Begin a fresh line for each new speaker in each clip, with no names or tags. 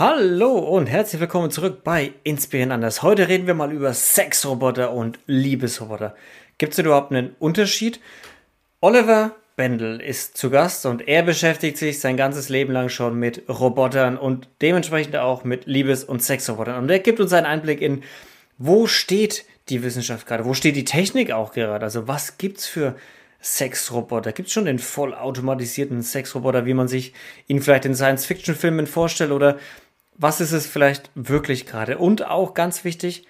Hallo und herzlich willkommen zurück bei Inspirieren anders. Heute reden wir mal über Sexroboter und Liebesroboter. Gibt es überhaupt einen Unterschied? Oliver Bendel ist zu Gast und er beschäftigt sich sein ganzes Leben lang schon mit Robotern und dementsprechend auch mit Liebes- und Sexrobotern. Und er gibt uns einen Einblick in, wo steht die Wissenschaft gerade, wo steht die Technik auch gerade. Also was gibt's für Sexroboter? Gibt es schon den vollautomatisierten Sexroboter, wie man sich ihn vielleicht in Science-Fiction-Filmen vorstellt? Oder was ist es vielleicht wirklich gerade? Und auch ganz wichtig,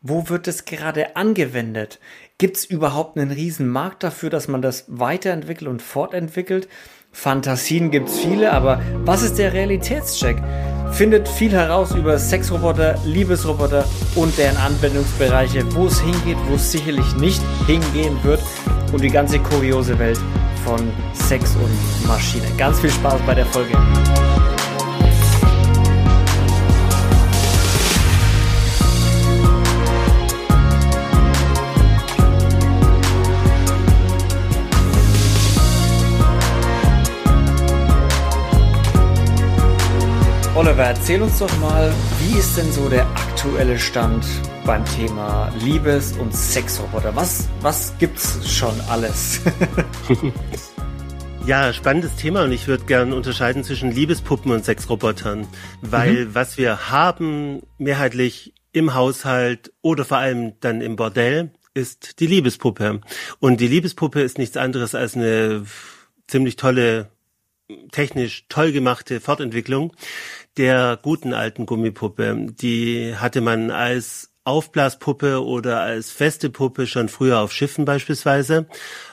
wo wird es gerade angewendet? Gibt es überhaupt einen riesen Markt dafür, dass man das weiterentwickelt und fortentwickelt? Fantasien gibt es viele, aber was ist der Realitätscheck? Findet viel heraus über Sexroboter, Liebesroboter und deren Anwendungsbereiche, wo es hingeht, wo es sicherlich nicht hingehen wird und die ganze kuriose Welt von Sex und Maschine. Ganz viel Spaß bei der Folge. Oliver, erzähl uns doch mal, wie ist denn so der aktuelle Stand beim Thema Liebes- und Sexroboter? Was, was gibt's schon alles?
Ja, spannendes Thema und ich würde gerne unterscheiden zwischen Liebespuppen und Sexrobotern, weil mhm. was wir haben mehrheitlich im Haushalt oder vor allem dann im Bordell ist die Liebespuppe. Und die Liebespuppe ist nichts anderes als eine ziemlich tolle, technisch toll gemachte Fortentwicklung der guten alten Gummipuppe. Die hatte man als Aufblaspuppe oder als feste Puppe schon früher auf Schiffen beispielsweise.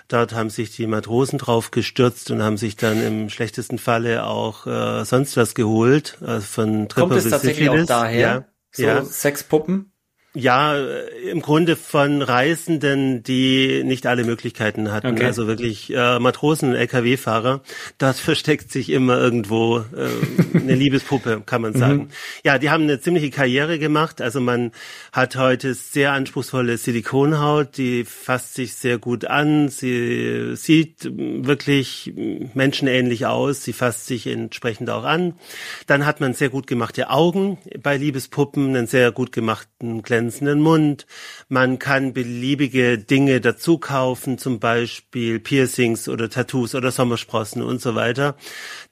Dort haben sich die Matrosen drauf gestürzt und haben sich dann im schlechtesten Falle auch äh, sonst was geholt. Also von
Tripper Kommt es tatsächlich Syphilis. auch daher? Ja, so ja. Sexpuppen?
Ja, im Grunde von Reisenden, die nicht alle Möglichkeiten hatten. Okay. Also wirklich äh, Matrosen, LKW-Fahrer. Dort versteckt sich immer irgendwo äh, eine Liebespuppe, kann man sagen. Mhm. Ja, die haben eine ziemliche Karriere gemacht. Also man hat heute sehr anspruchsvolle Silikonhaut, die fasst sich sehr gut an. Sie sieht wirklich menschenähnlich aus. Sie fasst sich entsprechend auch an. Dann hat man sehr gut gemachte Augen bei Liebespuppen, einen sehr gut gemachten glänzenden Mund. Man kann beliebige Dinge dazu kaufen, zum Beispiel Piercings oder Tattoos oder Sommersprossen und so weiter.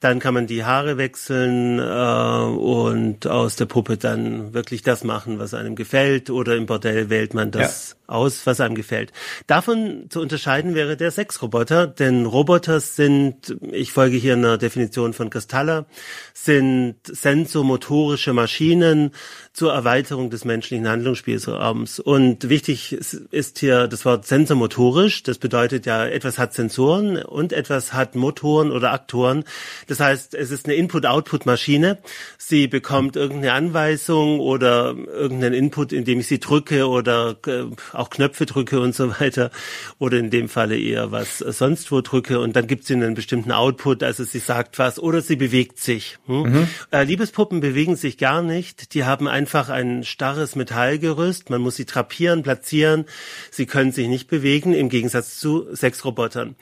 Dann kann man die Haare wechseln äh, und aus der Puppe dann wirklich das machen, was einem gefällt. Oder im Bordell wählt man das ja. aus, was einem gefällt. Davon zu unterscheiden wäre der Sexroboter, denn Roboter sind, ich folge hier einer Definition von Castalla, sind sensomotorische Maschinen zur Erweiterung des menschlichen Handlungsspielraums. Und wichtig ist hier das Wort sensormotorisch. Das bedeutet ja, etwas hat Sensoren und etwas hat Motoren oder Aktoren. Das heißt, es ist eine Input-Output-Maschine. Sie bekommt irgendeine Anweisung oder irgendeinen Input, indem ich sie drücke oder äh, auch Knöpfe drücke und so weiter. Oder in dem Falle eher was sonst wo drücke. Und dann gibt sie einen bestimmten Output, also sie sagt was oder sie bewegt sich. Hm? Mhm. Äh, Liebespuppen bewegen sich gar nicht. Die haben einfach ein starres Metallgerüst. Man muss sie trapieren, platzieren. Sie können sich nicht bewegen, im Gegensatz zu Sexrobotern.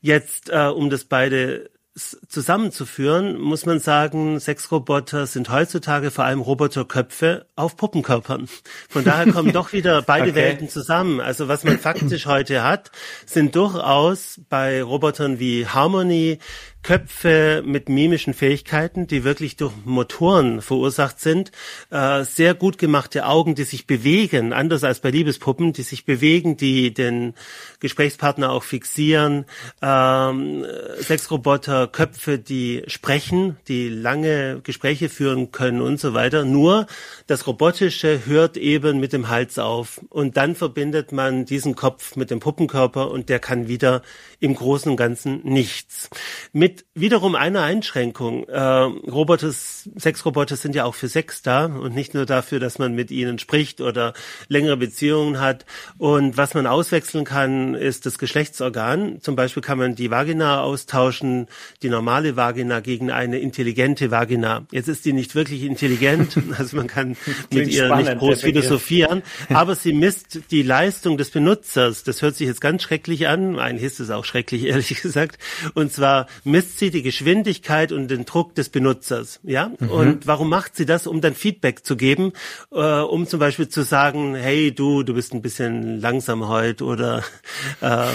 Jetzt, äh, um das beide zusammenzuführen, muss man sagen, Sexroboter sind heutzutage vor allem Roboterköpfe auf Puppenkörpern. Von daher kommen doch wieder beide okay. Welten zusammen. Also was man faktisch heute hat, sind durchaus bei Robotern wie Harmony Köpfe mit mimischen Fähigkeiten, die wirklich durch Motoren verursacht sind, äh, sehr gut gemachte Augen, die sich bewegen, anders als bei Liebespuppen, die sich bewegen, die den Gesprächspartner auch fixieren, ähm, Sexroboter, Köpfe, die sprechen, die lange Gespräche führen können und so weiter. Nur das Robotische hört eben mit dem Hals auf und dann verbindet man diesen Kopf mit dem Puppenkörper und der kann wieder im Großen und Ganzen nichts. Mit wiederum einer Einschränkung. Äh, Roboter, Sexroboter sind ja auch für Sex da und nicht nur dafür, dass man mit ihnen spricht oder längere Beziehungen hat. Und was man auswechseln kann, ist das Geschlechtsorgan. Zum Beispiel kann man die Vagina austauschen, die normale Vagina gegen eine intelligente Vagina. Jetzt ist die nicht wirklich intelligent, also man kann mit ihr nicht groß philosophieren, aber sie misst die Leistung des Benutzers. Das hört sich jetzt ganz schrecklich an. Eigentlich ist es auch schrecklich, ehrlich gesagt. Und zwar misst misst sie die Geschwindigkeit und den Druck des Benutzers. Ja. Mhm. Und warum macht sie das? Um dann Feedback zu geben, äh, um zum Beispiel zu sagen, hey du, du bist ein bisschen langsam heute oder äh,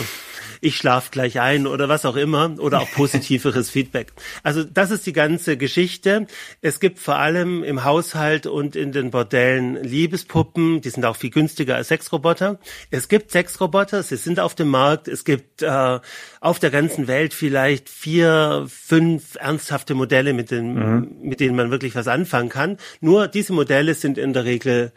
ich schlaf gleich ein oder was auch immer oder auch positiveres Feedback. Also das ist die ganze Geschichte. Es gibt vor allem im Haushalt und in den Bordellen Liebespuppen, die sind auch viel günstiger als Sexroboter. Es gibt Sexroboter, sie sind auf dem Markt. Es gibt äh, auf der ganzen Welt vielleicht vier, fünf ernsthafte Modelle, mit denen, mhm. mit denen man wirklich was anfangen kann. Nur diese Modelle sind in der Regel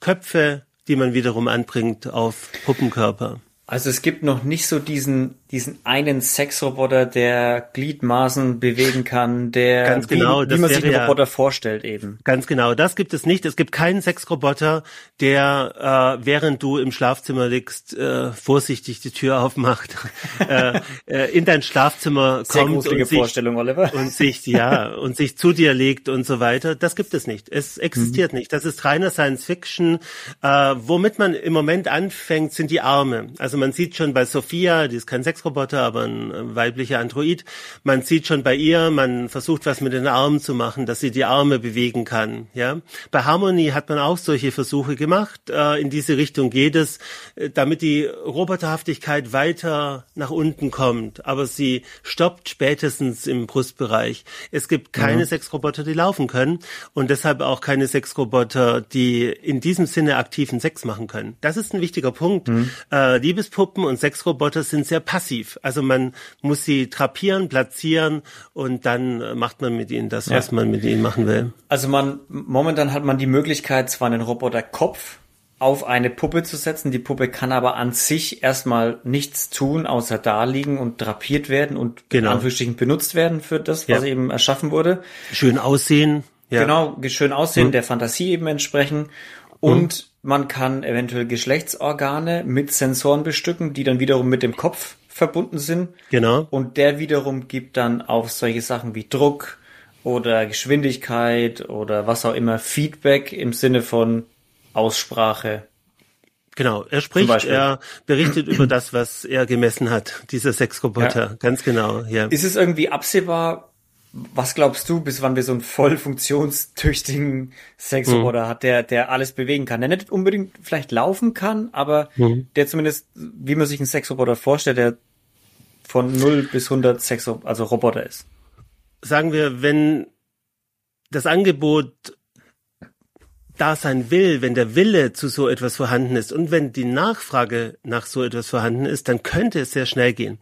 Köpfe, die man wiederum anbringt auf Puppenkörper.
Also es gibt noch nicht so diesen, diesen einen Sexroboter, der Gliedmaßen bewegen kann, der
ganz genau,
wie, wie man sich einen Roboter vorstellt eben.
Ganz genau, das gibt es nicht. Es gibt keinen Sexroboter, der äh, während du im Schlafzimmer liegst, äh, vorsichtig die Tür aufmacht, äh, äh, in dein Schlafzimmer Sehr kommt und sich, und sich ja und sich zu dir legt und so weiter. Das gibt es nicht. Es existiert mhm. nicht. Das ist reiner Science Fiction. Äh, womit man im Moment anfängt, sind die Arme. Also man sieht schon bei Sophia, die ist kein Sexroboter, aber ein weiblicher Android, man sieht schon bei ihr, man versucht was mit den Armen zu machen, dass sie die Arme bewegen kann. Ja, Bei Harmony hat man auch solche Versuche gemacht. Äh, in diese Richtung geht es, äh, damit die Roboterhaftigkeit weiter nach unten kommt. Aber sie stoppt spätestens im Brustbereich. Es gibt keine mhm. Sexroboter, die laufen können und deshalb auch keine Sexroboter, die in diesem Sinne aktiven Sex machen können. Das ist ein wichtiger Punkt. Mhm. Äh, Liebes Sexpuppen und Sexroboter sind sehr passiv. Also man muss sie trapieren, platzieren und dann macht man mit ihnen das, ja. was man mit ihnen machen will.
Also man, momentan hat man die Möglichkeit, zwar einen Roboterkopf auf eine Puppe zu setzen. Die Puppe kann aber an sich erstmal nichts tun, außer da liegen und drapiert werden und genau. Anführungsstrichen benutzt werden für das, was ja. eben erschaffen wurde.
Schön aussehen.
Ja. Genau, schön aussehen, mhm. der Fantasie eben entsprechen. Und man kann eventuell Geschlechtsorgane mit Sensoren bestücken, die dann wiederum mit dem Kopf verbunden sind.
Genau.
Und der wiederum gibt dann auf solche Sachen wie Druck oder Geschwindigkeit oder was auch immer Feedback im Sinne von Aussprache.
Genau, er spricht, er berichtet über das, was er gemessen hat, dieser Sexroboter, ja. ganz genau. Ja.
Ist es irgendwie absehbar, was glaubst du, bis wann wir so einen voll funktionstüchtigen Sexroboter mhm. hat, der, der alles bewegen kann? Der nicht unbedingt vielleicht laufen kann, aber mhm. der zumindest, wie man sich einen Sexroboter vorstellt, der von 0 bis 100 Sex, also Roboter ist.
Sagen wir, wenn das Angebot da sein will, wenn der Wille zu so etwas vorhanden ist und wenn die Nachfrage nach so etwas vorhanden ist, dann könnte es sehr schnell gehen.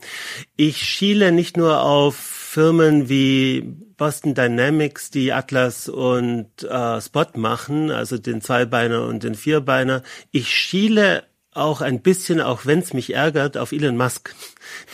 Ich schiele nicht nur auf Firmen wie Boston Dynamics, die Atlas und äh, Spot machen, also den Zweibeiner und den Vierbeiner. Ich schiele auch ein bisschen, auch wenn es mich ärgert, auf Elon Musk,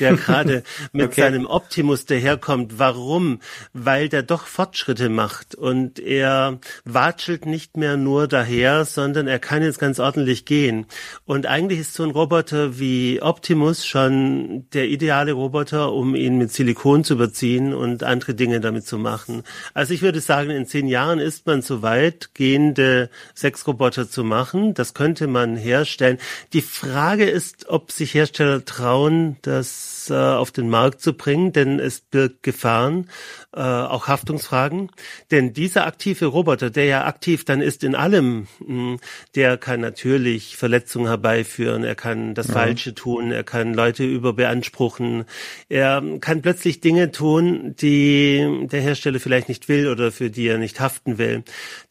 der gerade mit okay. seinem Optimus daherkommt. Warum? Weil der doch Fortschritte macht und er watschelt nicht mehr nur daher, sondern er kann jetzt ganz ordentlich gehen. Und eigentlich ist so ein Roboter wie Optimus schon der ideale Roboter, um ihn mit Silikon zu überziehen und andere Dinge damit zu machen. Also ich würde sagen, in zehn Jahren ist man so weit, gehende Sexroboter zu machen. Das könnte man herstellen. Die Frage ist, ob sich Hersteller trauen, das äh, auf den Markt zu bringen, denn es birgt Gefahren, äh, auch Haftungsfragen. Denn dieser aktive Roboter, der ja aktiv dann ist in allem, mh, hm, der kann natürlich Verletzungen herbeiführen, er kann das ja. Falsche tun, er kann Leute überbeanspruchen, er kann plötzlich Dinge tun, die der Hersteller vielleicht nicht will oder für die er nicht haften will.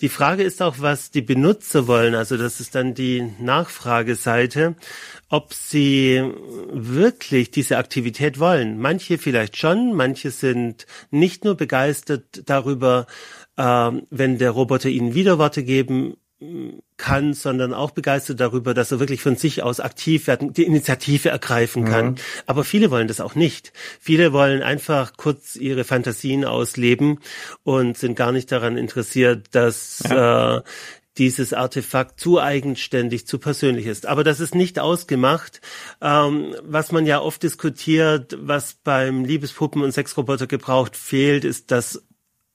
Die Frage ist auch, was die Benutzer wollen. Also das ist dann die Nachfrageseite Seite, ob sie wirklich diese Aktivität wollen. Manche vielleicht schon, manche sind nicht nur begeistert darüber, äh, wenn der Roboter ihnen Widerworte geben kann, sondern auch begeistert darüber, dass er wirklich von sich aus aktiv werden, die Initiative ergreifen kann. Mhm. Aber viele wollen das auch nicht. Viele wollen einfach kurz ihre Fantasien ausleben und sind gar nicht daran interessiert, dass ja. äh, dieses Artefakt zu eigenständig, zu persönlich ist. Aber das ist nicht ausgemacht. Ähm, was man ja oft diskutiert, was beim Liebespuppen- und Sexroboter gebraucht fehlt, ist das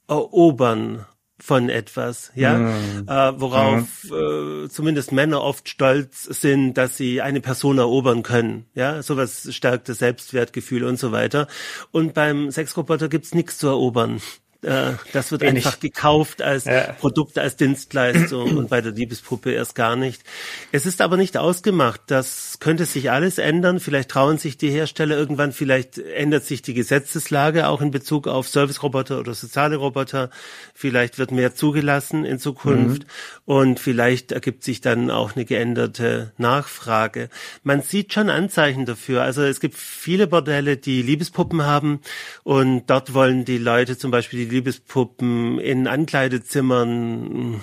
Erobern von etwas, ja, mhm. äh, worauf mhm. äh, zumindest Männer oft stolz sind, dass sie eine Person erobern können, ja, sowas stärkt das Selbstwertgefühl und so weiter. Und beim Sexroboter gibt's nichts zu erobern. Äh, das wird einfach gekauft als ja. Produkt, als Dienstleistung und bei der Liebespuppe erst gar nicht. Es ist aber nicht ausgemacht. Das könnte sich alles ändern. Vielleicht trauen sich die Hersteller irgendwann, vielleicht ändert sich die Gesetzeslage auch in Bezug auf Service-Roboter oder soziale Roboter. Vielleicht wird mehr zugelassen in Zukunft mhm. und vielleicht ergibt sich dann auch eine geänderte Nachfrage. Man sieht schon Anzeichen dafür. Also es gibt viele Bordelle, die Liebespuppen haben und dort wollen die Leute zum Beispiel die Liebespuppen in Ankleidezimmern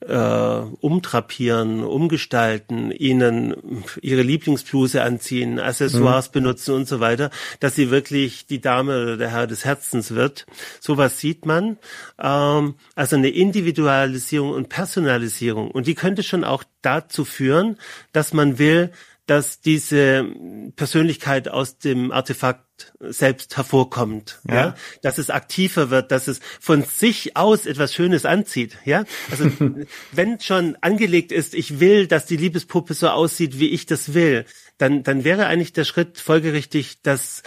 äh, umtrapieren, umgestalten, ihnen ihre Lieblingsbluse anziehen, Accessoires mhm. benutzen und so weiter, dass sie wirklich die Dame oder der Herr des Herzens wird. Sowas sieht man. Ähm, also eine Individualisierung und Personalisierung. Und die könnte schon auch dazu führen, dass man will, dass diese Persönlichkeit aus dem Artefakt selbst hervorkommt, ja. ja, dass es aktiver wird, dass es von sich aus etwas Schönes anzieht, ja. Also wenn schon angelegt ist, ich will, dass die Liebespuppe so aussieht, wie ich das will, dann dann wäre eigentlich der Schritt folgerichtig, dass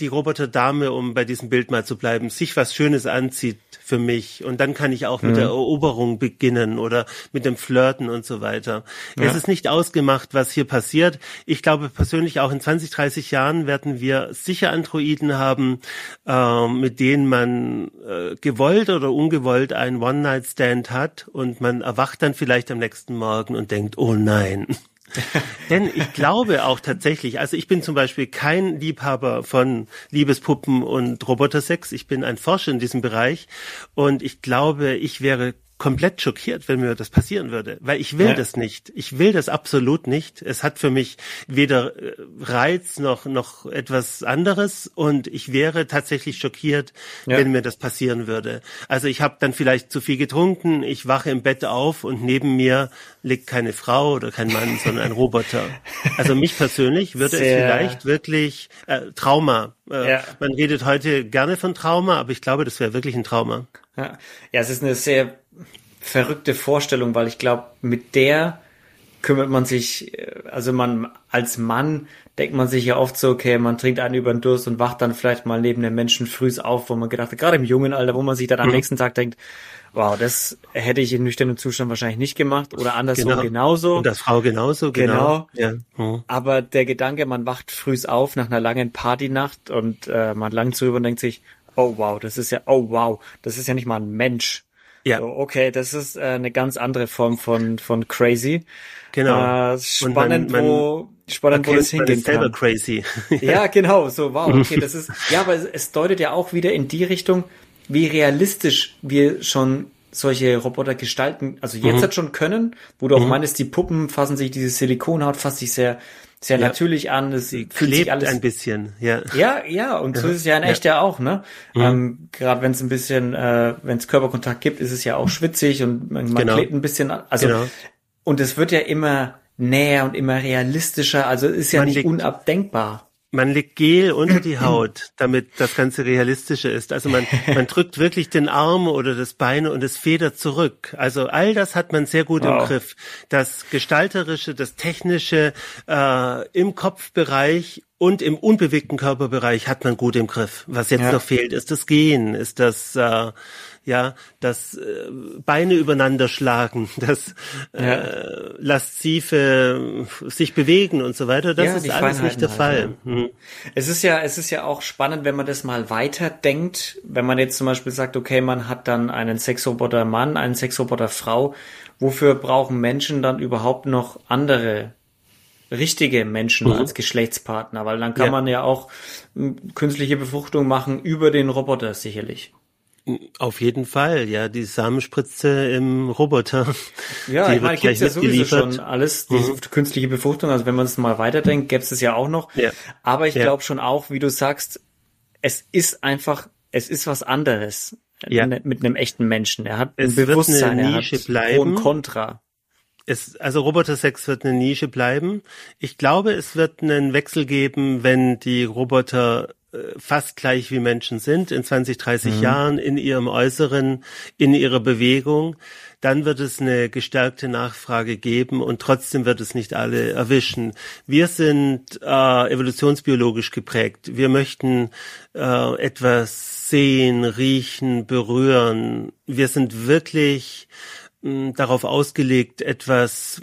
die Roboterdame, um bei diesem Bild mal zu bleiben, sich was Schönes anzieht für mich und dann kann ich auch mit mhm. der Eroberung beginnen oder mit dem Flirten und so weiter. Ja. Es ist nicht ausgemacht, was hier passiert. Ich glaube persönlich auch in 20, 30 Jahren werden wir sicher Androiden haben, äh, mit denen man äh, gewollt oder ungewollt einen One-Night-Stand hat und man erwacht dann vielleicht am nächsten Morgen und denkt, oh nein. Denn ich glaube auch tatsächlich, also ich bin zum Beispiel kein Liebhaber von Liebespuppen und Robotersex. Ich bin ein Forscher in diesem Bereich und ich glaube, ich wäre komplett schockiert, wenn mir das passieren würde, weil ich will ja. das nicht. Ich will das absolut nicht. Es hat für mich weder äh, Reiz noch noch etwas anderes und ich wäre tatsächlich schockiert, ja. wenn mir das passieren würde. Also ich habe dann vielleicht zu viel getrunken, ich wache im Bett auf und neben mir liegt keine Frau oder kein Mann, sondern ein Roboter. Also mich persönlich würde Sehr. es vielleicht wirklich äh, Trauma. Äh, ja. Man redet heute gerne von Trauma, aber ich glaube, das wäre wirklich ein Trauma.
Ja. ja, es ist eine sehr verrückte Vorstellung, weil ich glaube, mit der kümmert man sich, äh, also man als Mann denkt man sich ja oft so, okay, man trinkt einen über den Durst und wacht dann vielleicht mal neben den Menschen frühs auf, wo man gedacht hat, gerade im jungen Alter, wo man sich dann am mhm. nächsten Tag denkt, wow, das hätte ich in nüchternem Zustand wahrscheinlich nicht gemacht oder anderswo genau. genauso.
Und das Frau genauso, genau. genau.
Ja. Mhm. Aber der Gedanke, man wacht frühs auf nach einer langen Partynacht und äh, man langt drüber und denkt sich, oh wow, das ist ja, oh wow, das ist ja nicht mal ein Mensch. Ja. So, okay, das ist äh, eine ganz andere Form von, von crazy.
Genau.
Äh, spannend, man, man wo, spannend, wo das hingehen
kann. crazy.
ja, genau, so, wow, okay, das ist, ja, aber es, es deutet ja auch wieder in die Richtung, wie realistisch wir schon solche Roboter gestalten, also jetzt mhm. hat schon können, wo du auch mhm. meinst, die Puppen fassen sich, diese Silikonhaut fasst sich sehr sehr ja. natürlich an, es
Sie fühlt sich alles ein bisschen, ja.
Ja, ja, und so ist es ja in echt ja, auch, ne? Mhm. Ähm, Gerade wenn es ein bisschen, äh, wenn es Körperkontakt gibt, ist es ja auch schwitzig und man, genau. klebt ein bisschen an. Also genau. und es wird ja immer näher und immer realistischer, also ist ja man nicht unabdenkbar.
Man legt Gel unter die Haut, damit das Ganze realistischer ist. Also man, man drückt wirklich den Arm oder das Bein und es federt zurück. Also all das hat man sehr gut wow. im Griff. Das Gestalterische, das Technische äh, im Kopfbereich und im unbewegten Körperbereich hat man gut im Griff. Was jetzt ja. noch fehlt, ist das Gehen, ist das äh, ja, das äh, Beine übereinander schlagen, das äh, ja. Laszive sich bewegen und so weiter, das ja, ist alles nicht der halt, Fall. Ja. Hm.
Es ist ja, es ist ja auch spannend, wenn man das mal weiterdenkt, wenn man jetzt zum Beispiel sagt, okay, man hat dann einen Sexroboter Mann, einen Sexroboter Frau, wofür brauchen Menschen dann überhaupt noch andere richtige Menschen mhm. als Geschlechtspartner, weil dann kann ja. man ja auch hm, künstliche Befruchtung machen über den Roboter sicherlich.
Auf jeden Fall, ja, die Samenspritze im Roboter.
Ja, ich meine, gibt's ja sowieso schon alles, diese mhm. künstliche Befruchtung, also wenn man es mal weiterdenkt, gäbe es ja auch noch. Ja. Aber ich ja. glaube schon auch, wie du sagst, es ist einfach, es ist was anderes ja. mit einem echten Menschen. Er hat
es ein Bewusstsein, wird eine Nische er hat bleiben.
und Contra.
Es, also Robotersex wird eine Nische bleiben. Ich glaube, es wird einen Wechsel geben, wenn die Roboter fast gleich wie Menschen sind in 20, 30 mhm. Jahren in ihrem Äußeren, in ihrer Bewegung, dann wird es eine gestärkte Nachfrage geben und trotzdem wird es nicht alle erwischen. Wir sind äh, evolutionsbiologisch geprägt. Wir möchten äh, etwas sehen, riechen, berühren. Wir sind wirklich mh, hm, darauf ausgelegt, etwas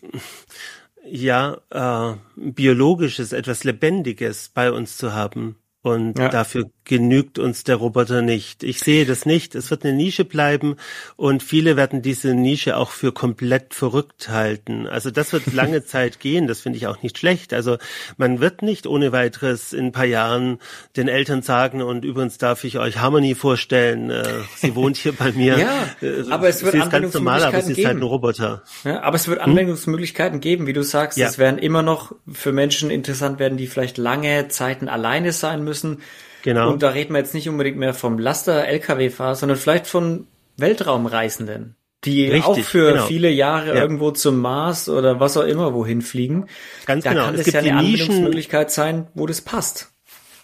ja äh, biologisches, etwas Lebendiges bei uns zu haben. Und ja. dafür genügt uns der Roboter nicht. Ich sehe das nicht. Es wird eine Nische bleiben und viele werden diese Nische auch für komplett verrückt halten. Also das wird lange Zeit gehen. Das finde ich auch nicht schlecht. Also man wird nicht ohne weiteres in ein paar Jahren den Eltern sagen und übrigens darf ich euch Harmony vorstellen. Äh, sie wohnt hier bei mir.
ja, äh, aber es wird sie ist ganz normal, aber sie ist halt
ein Roboter.
Ja, aber es wird hm? Anwendungsmöglichkeiten hm? geben, wie du sagst. Ja. Es werden immer noch für Menschen interessant werden, die vielleicht lange Zeiten alleine sein müssen. Genau. Und da reden wir jetzt nicht unbedingt mehr vom Laster-Lkw-Fahrer, sondern vielleicht von Weltraumreisenden, die Richtig, auch für genau. viele Jahre ja. irgendwo zum Mars oder was auch immer wohin fliegen.
Ganz da genau.
kann es, es ja eine Anwendungsmöglichkeit sein, wo das passt.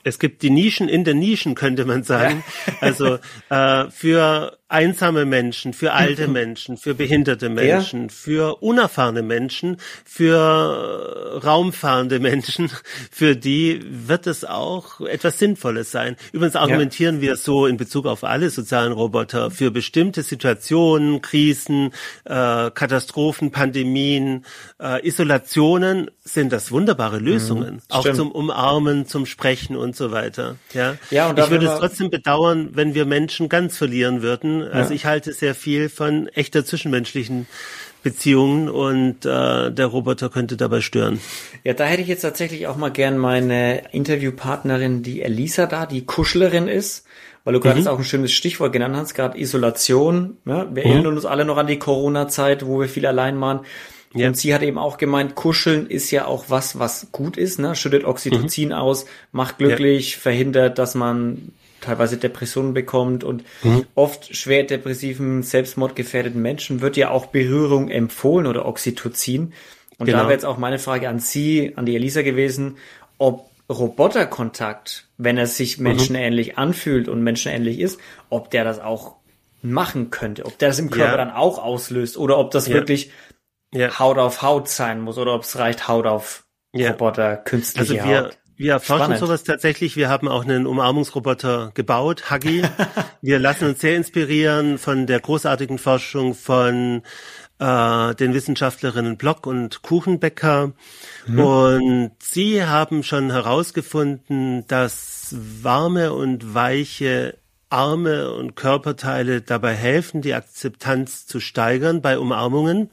Es gibt die Nischen in der Nischen, könnte man sagen. Ja. Also äh, für einsame Menschen, für alte Menschen, für behinderte Menschen, ja. für unerfahrene Menschen, für raumfahrende Menschen, für die wird es auch etwas Sinnvolles sein. Übrigens argumentieren ja. wir so in Bezug auf alle sozialen Roboter für bestimmte Situationen, Krisen, äh, Katastrophen, Pandemien, äh, Isolationen sind das wunderbare mhm. Lösungen, mhm, auch zum Umarmen, zum Sprechen und so weiter. Ja, ja und ich würde es trotzdem bedauern, wenn wir Menschen ganz verlieren würden also ja. ich halte sehr viel von echter zwischenmenschlichen Beziehungen und äh, der Roboter könnte dabei stören.
Ja, da hätte ich jetzt tatsächlich auch mal gern meine Interviewpartnerin, die Elisa da, die Kuschlerin ist, weil du gerade mhm. auch ein schönes Stichwort genannt hast, gerade Isolation. Ja? Wir mhm. erinnern uns alle noch an die Corona-Zeit, wo wir viel allein waren. Ja. Und sie hat eben auch gemeint, Kuscheln ist ja auch was, was gut ist, ne? Schüttet Oxytocin mhm. aus, macht glücklich, ja. verhindert, dass man teilweise Depressionen bekommt und mhm. oft schwer depressiven, selbstmordgefährdeten Menschen wird ja auch Berührung empfohlen oder Oxytocin. Und genau. da wäre jetzt auch meine Frage an Sie, an die Elisa gewesen, ob Roboterkontakt, wenn er sich menschenähnlich mhm. anfühlt und menschenähnlich ist, ob der das auch machen könnte, ob der das im Körper ja. dann auch auslöst oder ob das ja. wirklich ja. Haut auf Haut sein muss oder ob es reicht Haut auf Roboter, künstliche
also wir, Haut. Wir erforschen Spannend. sowas tatsächlich. Wir haben auch einen Umarmungsroboter gebaut, Huggy. wir lassen uns sehr inspirieren von der großartigen Forschung von äh, den Wissenschaftlerinnen Block und Kuchenbecker. Mhm. Und sie haben schon herausgefunden, dass warme und weiche Arme und Körperteile dabei helfen, die Akzeptanz zu steigern bei Umarmungen.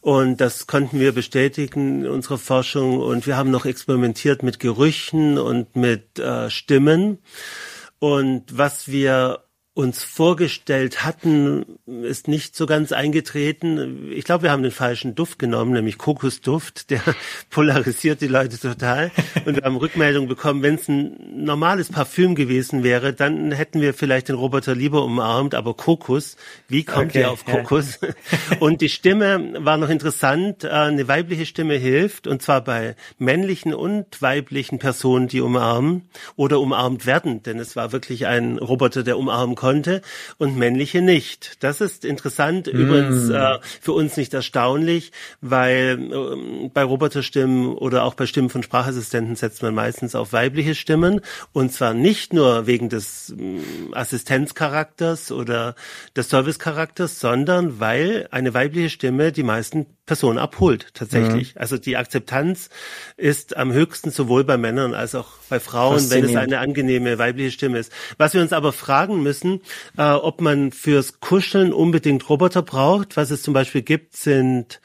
Und das konnten wir bestätigen in unserer Forschung. Und wir haben noch experimentiert mit Gerüchen und mit äh, Stimmen. Und was wir uns vorgestellt hatten, ist nicht so ganz eingetreten. Ich glaube, wir haben den falschen Duft genommen, nämlich Kokosduft, der polarisiert die Leute total. Und wir haben Rückmeldungen bekommen, wenn es ein normales Parfüm gewesen wäre, dann hätten wir vielleicht den Roboter lieber umarmt, aber Kokos, wie kommt okay, ihr auf Kokos? Ja. Und die Stimme war noch interessant, äh, eine weibliche Stimme hilft, und zwar bei männlichen und weiblichen Personen, die umarmen oder umarmt werden, denn es war wirklich ein Roboter, der umarmen konnte konnte und männliche nicht. Das ist interessant, mm. übrigens äh, für uns nicht erstaunlich, weil äh, bei Roboterstimmen oder auch bei Stimmen von Sprachassistenten setzt man meistens auf weibliche Stimmen und zwar nicht nur wegen des äh, Assistenzcharakters oder des Servicecharakters, sondern weil eine weibliche Stimme die meisten Personen abholt tatsächlich. Mhm. Also die Akzeptanz ist am höchsten sowohl bei Männern als auch bei Frauen, wenn es eine angenehme weibliche Stimme ist. Was wir uns aber fragen müssen, äh, ob man fürs Kuscheln unbedingt Roboter braucht. Was es zum Beispiel gibt, sind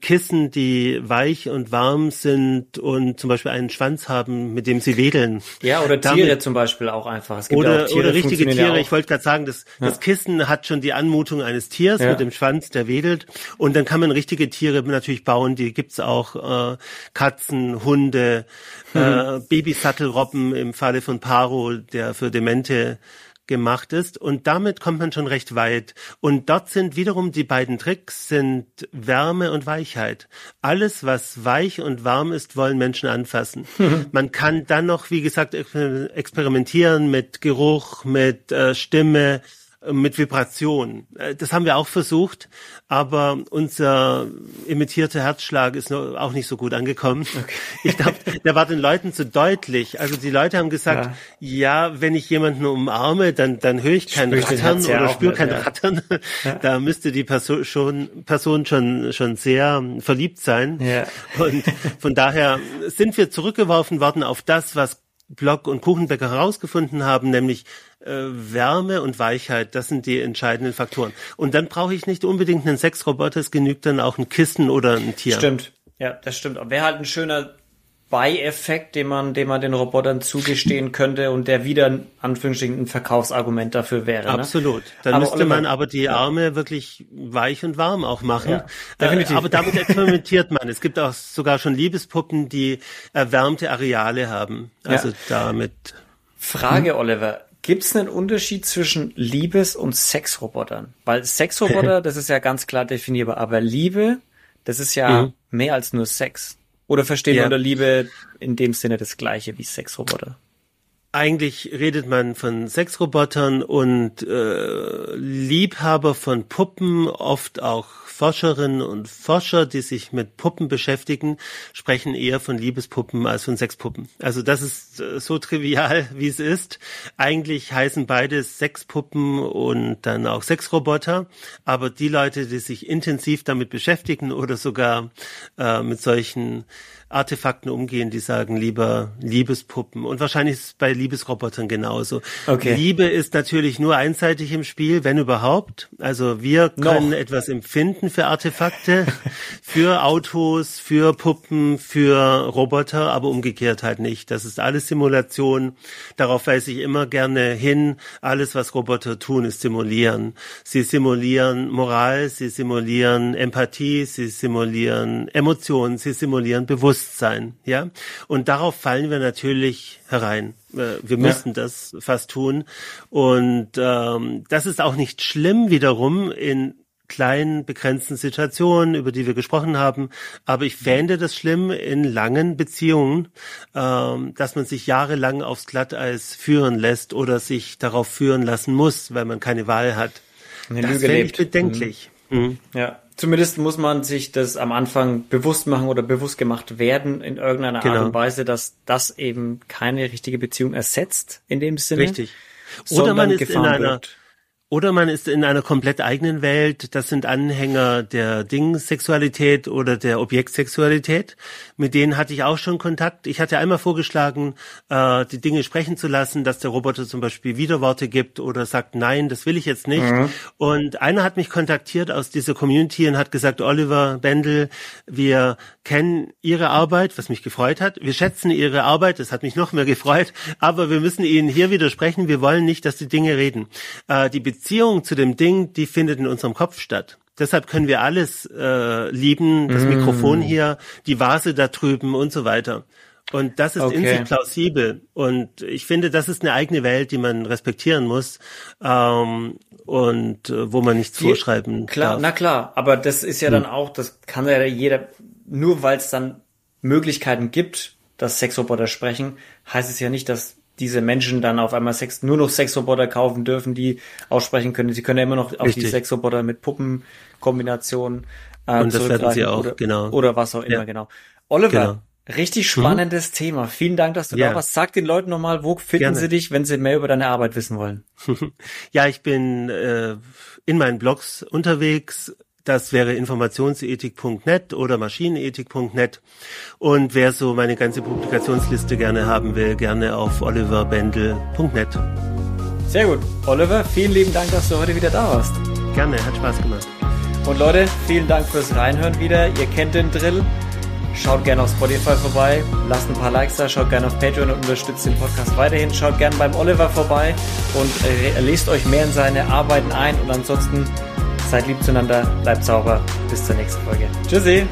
Kissen, die weich und warm sind und zum Beispiel einen Schwanz haben, mit dem sie wedeln.
Ja, oder Tiere Damit, zum Beispiel auch einfach.
Es gibt oder, ja auch Tiere, oder richtige Tiere. Ich wollte gerade sagen, das, ja. das Kissen hat schon die Anmutung eines Tiers ja. mit dem Schwanz, der wedelt. Und dann kann man richtige Tiere natürlich bauen. Die gibt's auch äh, Katzen, Hunde, mhm. äh, Babysattelrobben im Falle von Paro, der für Demente gemacht ist und damit kommt man schon recht weit. Und dort sind wiederum die beiden Tricks sind Wärme und Weichheit. Alles, was weich und warm ist, wollen Menschen anfassen. man kann dann noch, wie gesagt, experimentieren mit Geruch, mit äh, Stimme, mit Vibration. Äh, das haben wir auch versucht, aber unser imitierter Herzschlag ist auch nicht so gut angekommen. Okay. Ich glaube, der war den Leuten zu deutlich. Also die Leute haben gesagt, ja, ja wenn ich jemanden umarme, dann, dann höre ich kein Spür Rattern oder spüre kein ja. Rattern. Ja. Da müsste die Person schon, Person schon, schon sehr verliebt sein. Ja. Und von daher sind wir zurückgeworfen worden auf das, was Block und Kuchenbäcker herausgefunden haben, nämlich äh, Wärme und Weichheit, das sind die entscheidenden Faktoren. Und dann brauche ich nicht unbedingt einen Sexroboter, es genügt dann auch ein Kissen oder ein Tier.
Stimmt, ja, das stimmt. Wäre halt ein schöner Beieffekt, den man, den man den Robotern zugestehen könnte und der wieder in Anführungsstrichen ein Verkaufsargument dafür wäre.
Ne? Absolut. Dann aber müsste Oliver, man aber die Arme ja. wirklich weich und warm auch machen. Ja, definitiv. Äh, aber damit experimentiert man. Es gibt auch sogar schon Liebespuppen, die erwärmte Areale haben. Also ja. damit.
Frage, hm? Oliver. Gibt es einen Unterschied zwischen Liebes- und Sexrobotern? Weil Sexroboter, das ist ja ganz klar definierbar, aber Liebe, das ist ja mhm. mehr als nur Sex. Oder verstehen ja. unter Liebe in dem Sinne das gleiche wie Sexroboter?
Eigentlich redet man von Sexrobotern und äh, Liebhaber von Puppen, oft auch Forscherinnen und Forscher, die sich mit Puppen beschäftigen, sprechen eher von Liebespuppen als von Sexpuppen. Also das ist äh, so trivial, wie es ist. Eigentlich heißen beides Sexpuppen und dann auch Sexroboter. Aber die Leute, die sich intensiv damit beschäftigen oder sogar äh, mit solchen Artefakten umgehen, die sagen lieber Liebespuppen. Und wahrscheinlich ist es bei Liebesrobotern genauso. Okay. Liebe ist natürlich nur einseitig im Spiel, wenn überhaupt. Also wir können Noch. etwas empfinden für Artefakte, für Autos, für Puppen, für Roboter, aber umgekehrt halt nicht. Das ist alles Simulation. Darauf weise ich immer gerne hin. Alles, was Roboter tun, ist simulieren. Sie simulieren Moral, sie simulieren Empathie, sie simulieren Emotionen, sie simulieren Bewusstsein. Bewusstsein, ja. Und darauf fallen wir natürlich herein. Äh, wir müssen ja. das fast tun. Und ähm, das ist auch nicht schlimm wiederum in kleinen, begrenzten Situationen, über die wir gesprochen haben. Aber ich fände das schlimm in langen Beziehungen, ähm, dass man sich jahrelang aufs Glatteis führen lässt oder sich darauf führen lassen muss, weil man keine Wahl hat. Eine das fände ich bedenklich.
Mhm. Mhm. Ja, Zumindest muss man sich das am Anfang bewusst machen oder bewusst gemacht werden in irgendeiner genau. Art und Weise, dass das eben keine richtige Beziehung ersetzt in dem Sinne.
Richtig. Oder man ist in einer, wird. Oder man ist in einer komplett eigenen Welt. Das sind Anhänger der Dingsexualität oder der Objektsexualität. Mit denen hatte ich auch schon Kontakt. Ich hatte einmal vorgeschlagen, äh, die Dinge sprechen zu lassen, dass der Roboter zum Beispiel Widerworte gibt oder sagt, nein, das will ich jetzt nicht. Mhm. Und einer hat mich kontaktiert aus dieser Community und hat gesagt, Oliver Bendel, wir kennen Ihre Arbeit, was mich gefreut hat. Wir schätzen Ihre Arbeit, das hat mich noch mehr gefreut. Aber wir müssen Ihnen hier widersprechen. Wir wollen nicht, dass die Dinge reden. Äh, die Beziehung zu dem Ding, die findet in unserem Kopf statt. Deshalb können wir alles äh, lieben, das mm. Mikrofon hier, die Vase da drüben und so weiter. Und das ist okay. in sich plausibel. Und ich finde, das ist eine eigene Welt, die man respektieren muss ähm, und äh, wo man nichts vorschreiben
klar,
darf.
Na klar, aber das ist ja hm. dann auch, das kann ja jeder, nur weil es dann Möglichkeiten gibt, dass Sexroboter sprechen, heißt es ja nicht, dass diese Menschen dann auf einmal Sex, nur noch Sexroboter kaufen dürfen, die aussprechen können. Sie können ja immer noch auf Richtig. die Sexroboter mit Puppenkombinationen
äh, Und das werden sie auch,
oder,
genau.
Oder was auch immer, ja. genau. Oliver, genau. richtig mhm. spannendes mhm. Thema. Vielen Dank, dass du ja. da warst. Sag den Leuten nochmal, wo finden Gerne. sie dich, wenn sie mehr über deine Arbeit wissen wollen?
ja, ich bin äh, in meinen Blogs unterwegs, das wäre informationsethik.net oder maschinenethik.net. Und wer so meine ganze Publikationsliste gerne haben will, gerne auf oliverbendel.net.
Sehr gut. Oliver, vielen lieben Dank, dass du heute wieder da warst.
Gerne, hat Spaß gemacht.
Und Leute, vielen Dank fürs Reinhören wieder. Ihr kennt den Drill. Schaut gerne auf Spotify vorbei, lasst ein paar Likes da, schaut gerne auf Patreon und unterstützt den Podcast weiterhin. Schaut gerne beim Oliver vorbei und äh, lest euch mehr in seine Arbeiten ein. Und ansonsten Seid lieb zueinander, bleibt sauber. Bis zur nächsten Folge. Tschüssi!